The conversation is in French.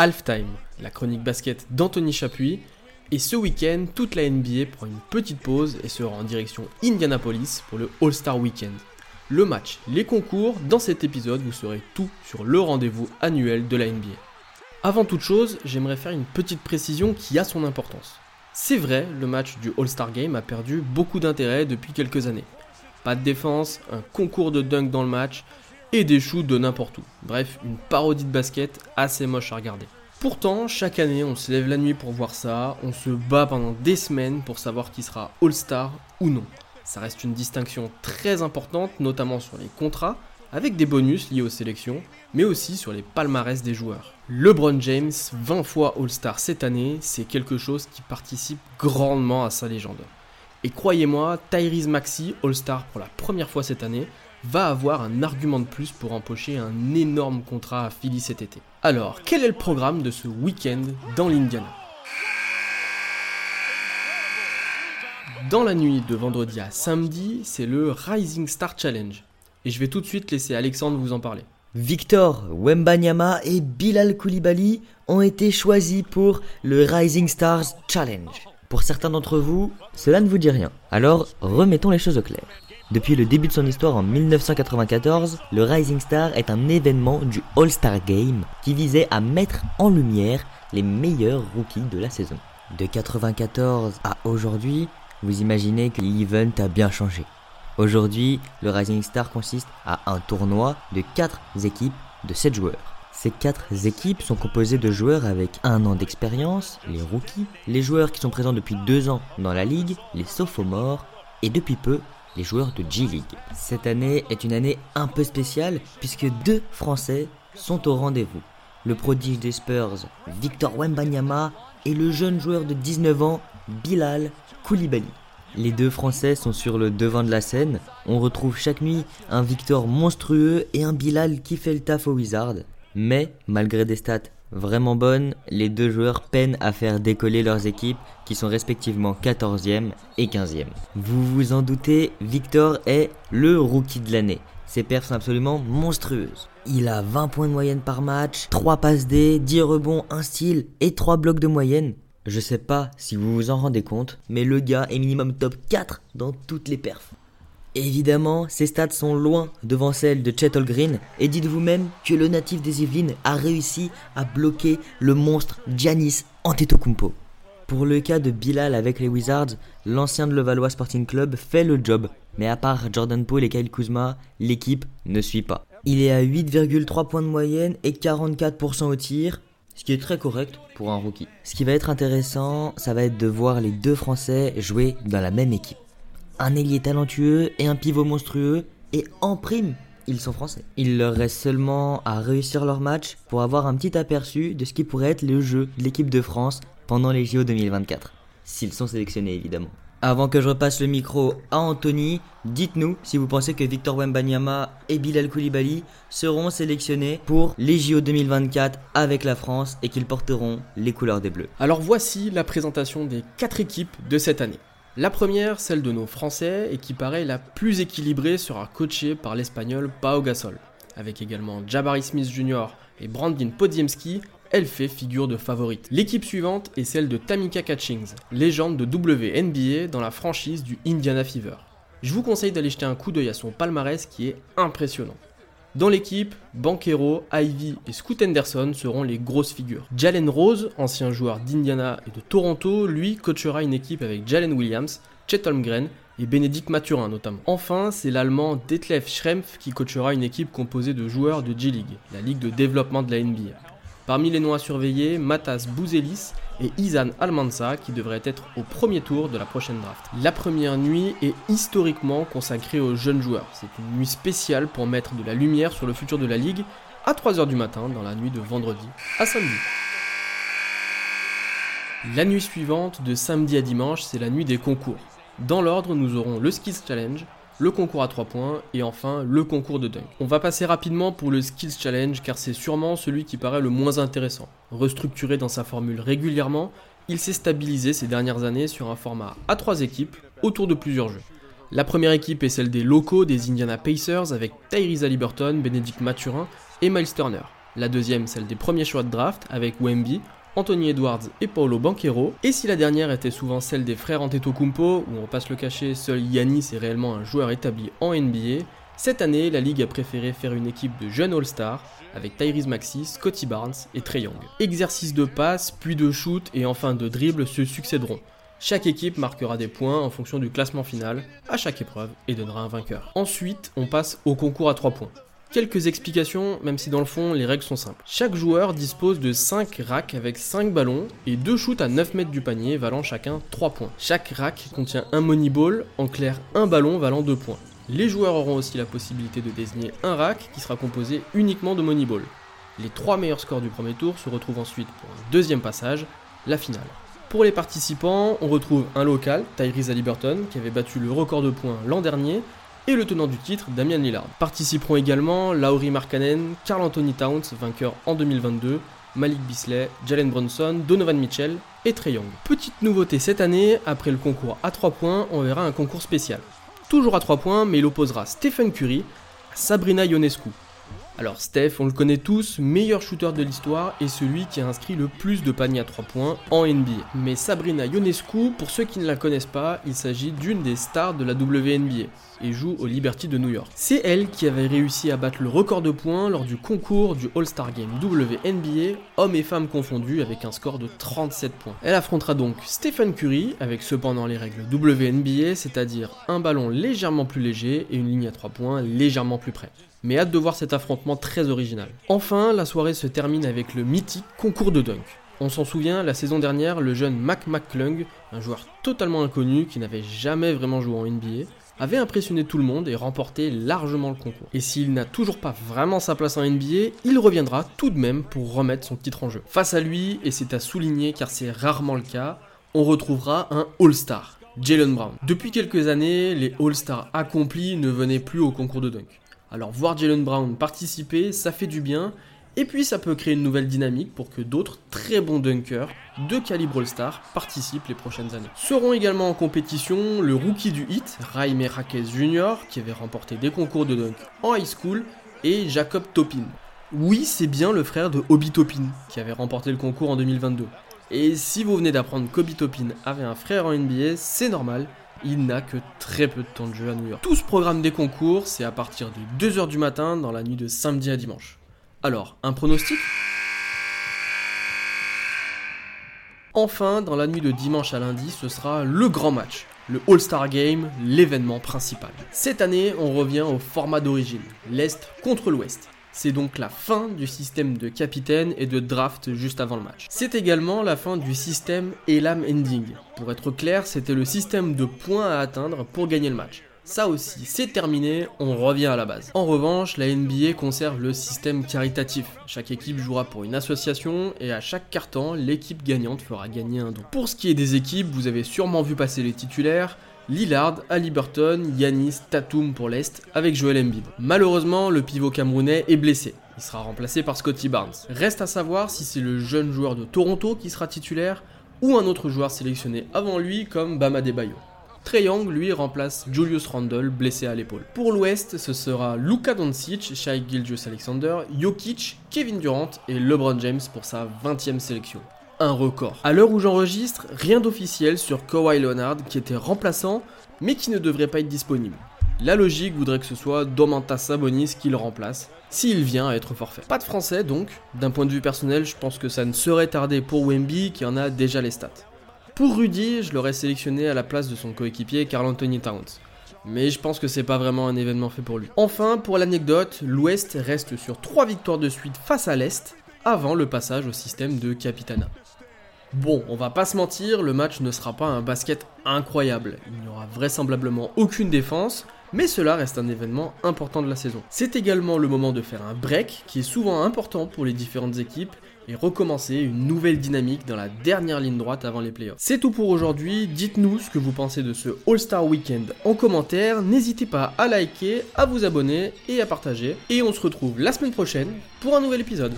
Halftime, la chronique basket d'Anthony Chapuis. Et ce week-end, toute la NBA prend une petite pause et sera en direction Indianapolis pour le All-Star Weekend. Le match, les concours, dans cet épisode, vous saurez tout sur le rendez-vous annuel de la NBA. Avant toute chose, j'aimerais faire une petite précision qui a son importance. C'est vrai, le match du All-Star Game a perdu beaucoup d'intérêt depuis quelques années. Pas de défense, un concours de dunk dans le match et des shoots de n'importe où. Bref, une parodie de basket assez moche à regarder. Pourtant, chaque année, on se lève la nuit pour voir ça, on se bat pendant des semaines pour savoir qui sera All-Star ou non. Ça reste une distinction très importante, notamment sur les contrats, avec des bonus liés aux sélections, mais aussi sur les palmarès des joueurs. LeBron James, 20 fois All-Star cette année, c'est quelque chose qui participe grandement à sa légende. Et croyez-moi, Tyrese Maxi, All-Star pour la première fois cette année, va avoir un argument de plus pour empocher un énorme contrat à Philly cet été. Alors, quel est le programme de ce week-end dans l'Indiana? Dans la nuit de vendredi à samedi, c'est le Rising Star Challenge. Et je vais tout de suite laisser Alexandre vous en parler. Victor Wembanyama et Bilal Koulibaly ont été choisis pour le Rising Stars Challenge. Pour certains d'entre vous, cela ne vous dit rien. Alors, remettons les choses au clair. Depuis le début de son histoire en 1994, le Rising Star est un événement du All-Star Game qui visait à mettre en lumière les meilleurs rookies de la saison. De 94 à aujourd'hui, vous imaginez que l'event a bien changé. Aujourd'hui, le Rising Star consiste à un tournoi de 4 équipes de 7 joueurs. Ces quatre équipes sont composées de joueurs avec un an d'expérience, les rookies, les joueurs qui sont présents depuis deux ans dans la ligue, les sophomores, et depuis peu, les joueurs de G-League. Cette année est une année un peu spéciale puisque deux Français sont au rendez-vous. Le prodige des Spurs, Victor Wembanyama, et le jeune joueur de 19 ans, Bilal Koulibaly. Les deux Français sont sur le devant de la scène. On retrouve chaque nuit un Victor monstrueux et un Bilal qui fait le taf au Wizard. Mais, malgré des stats vraiment bonnes, les deux joueurs peinent à faire décoller leurs équipes qui sont respectivement 14e et 15e. Vous vous en doutez, Victor est le rookie de l'année. Ses perfs sont absolument monstrueuses. Il a 20 points de moyenne par match, 3 passes D, 10 rebonds, 1 style et 3 blocs de moyenne. Je sais pas si vous vous en rendez compte, mais le gars est minimum top 4 dans toutes les perfs. Évidemment, ces stats sont loin devant celles de Chet Green, et dites vous-même que le natif des Yvelines a réussi à bloquer le monstre Giannis Antetokounmpo. Pour le cas de Bilal avec les Wizards, l'ancien de Levallois Sporting Club fait le job, mais à part Jordan Paul et Kyle Kuzma, l'équipe ne suit pas. Il est à 8,3 points de moyenne et 44% au tir, ce qui est très correct pour un rookie. Ce qui va être intéressant, ça va être de voir les deux Français jouer dans la même équipe un ailier talentueux et un pivot monstrueux, et en prime, ils sont français. Il leur reste seulement à réussir leur match pour avoir un petit aperçu de ce qui pourrait être le jeu de l'équipe de France pendant les JO 2024. S'ils sont sélectionnés évidemment. Avant que je repasse le micro à Anthony, dites-nous si vous pensez que Victor Wembanyama et Bilal Koulibaly seront sélectionnés pour les JO 2024 avec la France et qu'ils porteront les couleurs des Bleus. Alors voici la présentation des quatre équipes de cette année. La première, celle de nos Français, et qui paraît la plus équilibrée, sera coachée par l'Espagnol Pau Gasol. Avec également Jabari Smith Jr. et Brandin Podziemski, elle fait figure de favorite. L'équipe suivante est celle de Tamika Catchings, légende de WNBA dans la franchise du Indiana Fever. Je vous conseille d'aller jeter un coup d'œil à son palmarès qui est impressionnant. Dans l'équipe, Banquero, Ivy et Scoot Henderson seront les grosses figures. Jalen Rose, ancien joueur d'Indiana et de Toronto, lui coachera une équipe avec Jalen Williams, Chet Holmgren et Bénédicte Mathurin notamment. Enfin, c'est l'allemand Detlef Schrempf qui coachera une équipe composée de joueurs de G-League, la ligue de développement de la NBA. Parmi les noms à surveiller, Matas Bouzelis et Izan Almanza qui devraient être au premier tour de la prochaine draft. La première nuit est historiquement consacrée aux jeunes joueurs. C'est une nuit spéciale pour mettre de la lumière sur le futur de la ligue à 3h du matin dans la nuit de vendredi à samedi. La nuit suivante, de samedi à dimanche, c'est la nuit des concours. Dans l'ordre, nous aurons le Skills Challenge, le concours à 3 points et enfin le concours de dunk. On va passer rapidement pour le Skills Challenge car c'est sûrement celui qui paraît le moins intéressant. Restructuré dans sa formule régulièrement, il s'est stabilisé ces dernières années sur un format à 3 équipes autour de plusieurs jeux. La première équipe est celle des locaux des Indiana Pacers avec Tyrese Liberton, Benedict Mathurin et Miles Turner. la deuxième celle des premiers choix de draft avec Wemby, Anthony Edwards et Paolo Banquero, et si la dernière était souvent celle des frères Antetokounmpo, où on passe le cachet, seul Yanis est réellement un joueur établi en NBA, cette année, la Ligue a préféré faire une équipe de jeunes All-Stars avec Tyrese Maxey, Scotty Barnes et Trey Young. Exercice de passe, puis de shoot et enfin de dribble se succéderont. Chaque équipe marquera des points en fonction du classement final à chaque épreuve et donnera un vainqueur. Ensuite, on passe au concours à 3 points. Quelques explications, même si dans le fond les règles sont simples. Chaque joueur dispose de 5 racks avec 5 ballons et 2 shoots à 9 mètres du panier valant chacun 3 points. Chaque rack contient un money ball, en clair un ballon valant 2 points. Les joueurs auront aussi la possibilité de désigner un rack qui sera composé uniquement de Moneyball. Les trois meilleurs scores du premier tour se retrouvent ensuite pour un deuxième passage, la finale. Pour les participants, on retrouve un local, Tyrese Haliburton, qui avait battu le record de points l'an dernier, et le tenant du titre, Damian Lillard. Participeront également Laurie Markkanen, Carl Anthony Towns, vainqueur en 2022, Malik Bisley, Jalen Bronson, Donovan Mitchell et Trey Young. Petite nouveauté cette année, après le concours à 3 points, on verra un concours spécial toujours à 3 points, mais il opposera Stephen Curry à Sabrina Ionescu. Alors Steph, on le connaît tous, meilleur shooter de l'histoire et celui qui a inscrit le plus de paniers à 3 points en NBA. Mais Sabrina Ionescu, pour ceux qui ne la connaissent pas, il s'agit d'une des stars de la WNBA et joue au Liberty de New York. C'est elle qui avait réussi à battre le record de points lors du concours du All-Star Game WNBA, hommes et femmes confondus, avec un score de 37 points. Elle affrontera donc Stephen Curry, avec cependant les règles WNBA, c'est-à-dire un ballon légèrement plus léger et une ligne à 3 points légèrement plus près mais hâte de voir cet affrontement très original. Enfin, la soirée se termine avec le mythique concours de dunk. On s'en souvient, la saison dernière, le jeune Mac McClung, un joueur totalement inconnu qui n'avait jamais vraiment joué en NBA, avait impressionné tout le monde et remporté largement le concours. Et s'il n'a toujours pas vraiment sa place en NBA, il reviendra tout de même pour remettre son titre en jeu. Face à lui, et c'est à souligner car c'est rarement le cas, on retrouvera un All-Star, Jalen Brown. Depuis quelques années, les All-Stars accomplis ne venaient plus au concours de dunk. Alors voir Jalen Brown participer, ça fait du bien, et puis ça peut créer une nouvelle dynamique pour que d'autres très bons dunkers de calibre All-Star participent les prochaines années. Seront également en compétition le rookie du hit, Raime Raquez Jr., qui avait remporté des concours de dunk en high school, et Jacob Topin. Oui, c'est bien le frère de Obi Topin, qui avait remporté le concours en 2022. Et si vous venez d'apprendre qu'Obi Topin avait un frère en NBA, c'est normal, il n'a que très peu de temps de jeu à New York. Tout ce programme des concours, c'est à partir de 2h du matin dans la nuit de samedi à dimanche. Alors, un pronostic? Enfin, dans la nuit de dimanche à lundi, ce sera le grand match, le All-Star Game, l'événement principal. Cette année, on revient au format d'origine, l'Est contre l'Ouest. C'est donc la fin du système de capitaine et de draft juste avant le match. C'est également la fin du système Elam Ending. Pour être clair, c'était le système de points à atteindre pour gagner le match. Ça aussi, c'est terminé, on revient à la base. En revanche, la NBA conserve le système caritatif. Chaque équipe jouera pour une association et à chaque carton, l'équipe gagnante fera gagner un don. Pour ce qui est des équipes, vous avez sûrement vu passer les titulaires. Lillard, Burton, Yanis, Tatum pour l'Est avec Joel Embiid. Malheureusement, le pivot camerounais est blessé. Il sera remplacé par Scotty Barnes. Reste à savoir si c'est le jeune joueur de Toronto qui sera titulaire ou un autre joueur sélectionné avant lui comme Bama Debayo. Trey Young, lui, remplace Julius Randle, blessé à l'épaule. Pour l'Ouest, ce sera Luka Doncic, Shai Gilgeous-Alexander, Jokic, Kevin Durant et LeBron James pour sa 20e sélection un record. À l'heure où j'enregistre, rien d'officiel sur Kawhi Leonard qui était remplaçant mais qui ne devrait pas être disponible. La logique voudrait que ce soit Domantas Sabonis qui le remplace, s'il vient à être forfait. Pas de français donc, d'un point de vue personnel, je pense que ça ne serait tardé pour Wemby qui en a déjà les stats. Pour Rudy, je l'aurais sélectionné à la place de son coéquipier Carl Anthony Towns. Mais je pense que c'est pas vraiment un événement fait pour lui. Enfin, pour l'anecdote, l'Ouest reste sur 3 victoires de suite face à l'Est, avant le passage au système de Capitana. Bon, on va pas se mentir, le match ne sera pas un basket incroyable. Il n'y aura vraisemblablement aucune défense, mais cela reste un événement important de la saison. C'est également le moment de faire un break qui est souvent important pour les différentes équipes et recommencer une nouvelle dynamique dans la dernière ligne droite avant les playoffs. C'est tout pour aujourd'hui, dites-nous ce que vous pensez de ce All-Star Weekend en commentaire, n'hésitez pas à liker, à vous abonner et à partager, et on se retrouve la semaine prochaine pour un nouvel épisode.